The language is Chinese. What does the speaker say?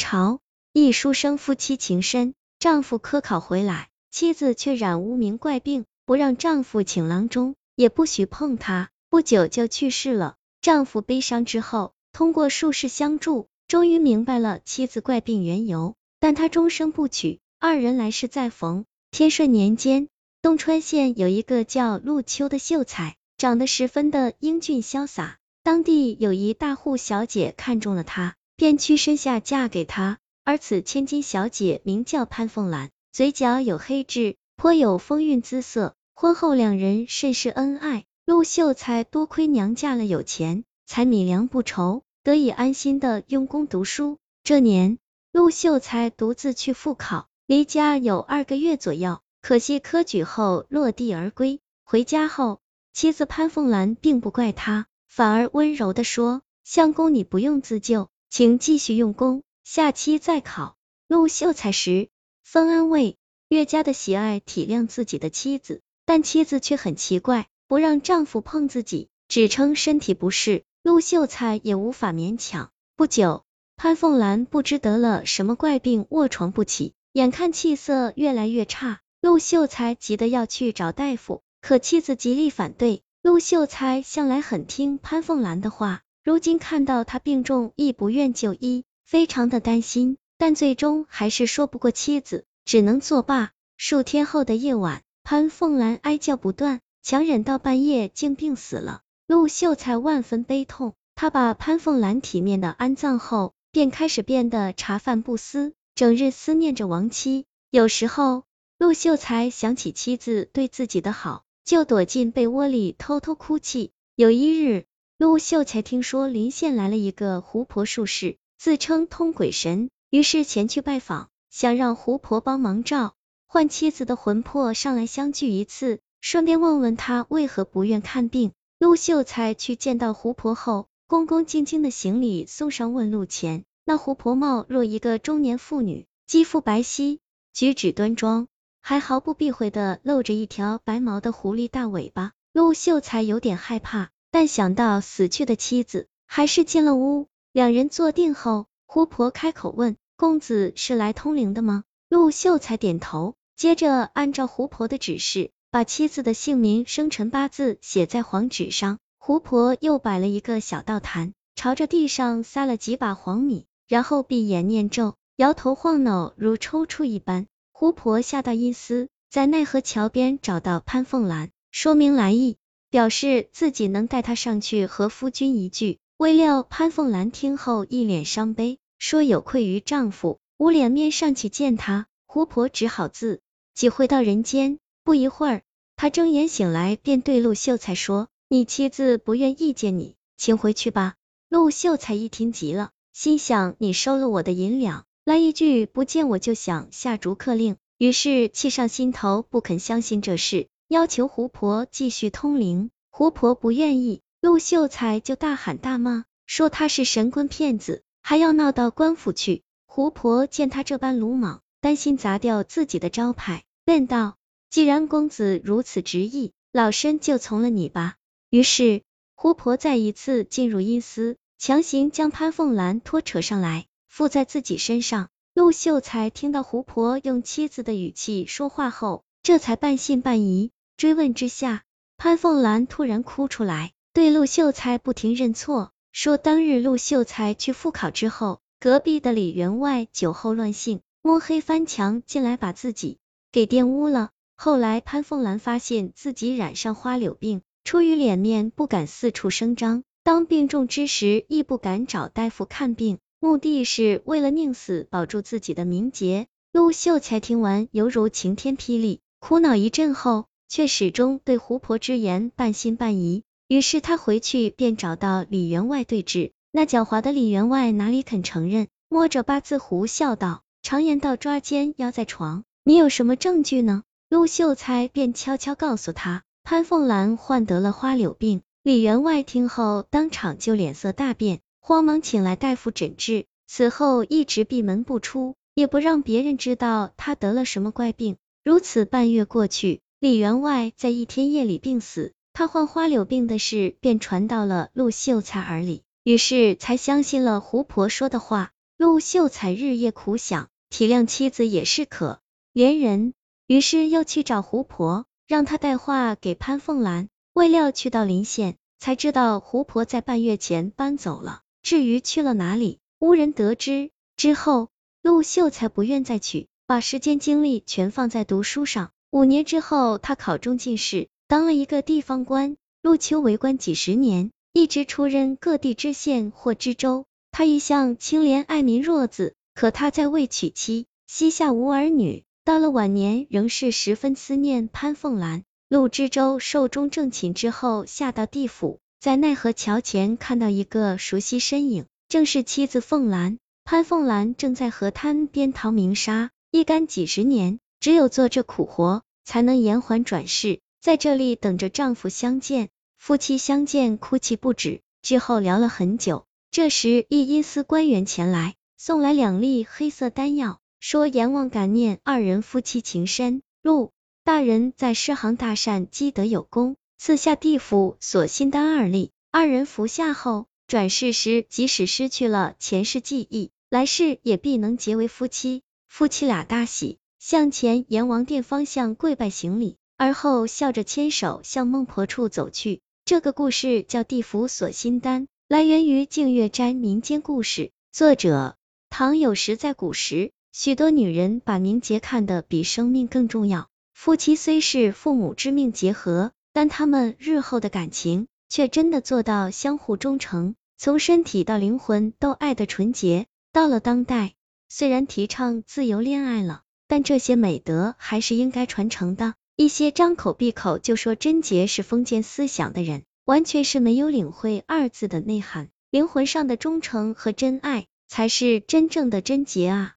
朝，一书生夫妻情深，丈夫科考回来，妻子却染无名怪病，不让丈夫请郎中，也不许碰她，不久就去世了。丈夫悲伤之后，通过术士相助，终于明白了妻子怪病缘由，但他终生不娶。二人来世再逢。天顺年间，东川县有一个叫陆秋的秀才，长得十分的英俊潇洒。当地有一大户小姐看中了他，便屈身下嫁给他。而此千金小姐名叫潘凤兰，嘴角有黑痣，颇有风韵姿色。婚后两人甚是恩爱。陆秀才多亏娘嫁了有钱，才米粮不愁，得以安心的用功读书。这年，陆秀才独自去复考。离家有二个月左右，可惜科举后落地而归。回家后，妻子潘凤兰并不怪他，反而温柔的说：“相公，你不用自救，请继续用功，下期再考。”陆秀才十分安慰，越加的喜爱体谅自己的妻子，但妻子却很奇怪，不让丈夫碰自己，只称身体不适。陆秀才也无法勉强。不久，潘凤兰不知得了什么怪病，卧床不起。眼看气色越来越差，陆秀才急得要去找大夫，可妻子极力反对。陆秀才向来很听潘凤兰的话，如今看到他病重，亦不愿就医，非常的担心，但最终还是说不过妻子，只能作罢。数天后的夜晚，潘凤兰哀叫不断，强忍到半夜，竟病死了。陆秀才万分悲痛，他把潘凤兰体面的安葬后，便开始变得茶饭不思。整日思念着亡妻，有时候陆秀才想起妻子对自己的好，就躲进被窝里偷偷哭泣。有一日，陆秀才听说临县来了一个狐婆术士，自称通鬼神，于是前去拜访，想让狐婆帮忙召唤妻子的魂魄上来相聚一次，顺便问问他为何不愿看病。陆秀才去见到狐婆后，恭恭敬敬的行礼，送上问路钱。那狐婆貌若一个中年妇女，肌肤白皙，举止端庄，还毫不避讳的露着一条白毛的狐狸大尾巴。陆秀才有点害怕，但想到死去的妻子，还是进了屋。两人坐定后，胡婆开口问：“公子是来通灵的吗？”陆秀才点头，接着按照胡婆的指示，把妻子的姓名、生辰八字写在黄纸上。胡婆又摆了一个小道坛，朝着地上撒了几把黄米。然后闭眼念咒，摇头晃脑如抽搐一般。胡婆下到阴司，在奈何桥边找到潘凤兰，说明来意，表示自己能带她上去和夫君一聚。未料潘凤兰听后一脸伤悲，说有愧于丈夫，无脸面上去见他。胡婆只好自己回到人间。不一会儿，她睁眼醒来，便对陆秀才说：“你妻子不愿意见你，请回去吧。”陆秀才一听急了。心想你收了我的银两，来一句不见我就想下逐客令，于是气上心头，不肯相信这事，要求胡婆继续通灵。胡婆不愿意，陆秀才就大喊大骂，说他是神棍骗子，还要闹到官府去。胡婆见他这般鲁莽，担心砸掉自己的招牌，便道：既然公子如此执意，老身就从了你吧。于是胡婆再一次进入阴司。强行将潘凤兰拖扯上来，附在自己身上。陆秀才听到胡婆用妻子的语气说话后，这才半信半疑。追问之下，潘凤兰突然哭出来，对陆秀才不停认错，说当日陆秀才去复考之后，隔壁的李员外酒后乱性，摸黑翻墙进来，把自己给玷污了。后来潘凤兰发现自己染上花柳病，出于脸面，不敢四处声张。当病重之时，亦不敢找大夫看病，目的是为了宁死保住自己的名节。陆秀才听完，犹如晴天霹雳，苦恼一阵后，却始终对胡婆之言半信半疑。于是他回去便找到李员外对质，那狡猾的李员外哪里肯承认，摸着八字胡笑道：“常言道，抓奸要在床，你有什么证据呢？”陆秀才便悄悄告诉他，潘凤兰患得了花柳病。李员外听后，当场就脸色大变，慌忙请来大夫诊治。此后一直闭门不出，也不让别人知道他得了什么怪病。如此半月过去，李员外在一天夜里病死。他患花柳病的事便传到了陆秀才耳里，于是才相信了胡婆说的话。陆秀才日夜苦想，体谅妻子也是可怜人，于是又去找胡婆，让他带话给潘凤兰。未料去到临县，才知道胡婆在半月前搬走了。至于去了哪里，无人得知。之后，陆秀才不愿再娶，把时间精力全放在读书上。五年之后，他考中进士，当了一个地方官。陆丘为官几十年，一直出任各地知县或知州。他一向清廉爱民弱子，可他在未娶妻，膝下无儿女，到了晚年仍是十分思念潘凤兰。陆知州寿终正寝之后，下到地府。在奈何桥前看到一个熟悉身影，正是妻子凤兰。潘凤兰正在河滩边淘明沙，一干几十年，只有做这苦活，才能延缓转世，在这里等着丈夫相见。夫妻相见，哭泣不止。之后聊了很久，这时一阴司官员前来，送来两粒黑色丹药，说阎王感念二人夫妻情深，陆大人在诗行大善，积德有功。赐下地府锁心丹二粒，二人服下后，转世时即使失去了前世记忆，来世也必能结为夫妻。夫妻俩大喜，向前阎王殿方向跪拜行礼，而后笑着牵手向孟婆处走去。这个故事叫地府锁心丹，来源于净月斋民间故事，作者唐有时。在古时，许多女人把名节看得比生命更重要，夫妻虽是父母之命结合。但他们日后的感情却真的做到相互忠诚，从身体到灵魂都爱的纯洁。到了当代，虽然提倡自由恋爱了，但这些美德还是应该传承的。一些张口闭口就说贞洁是封建思想的人，完全是没有领会二字的内涵。灵魂上的忠诚和真爱，才是真正的贞洁啊！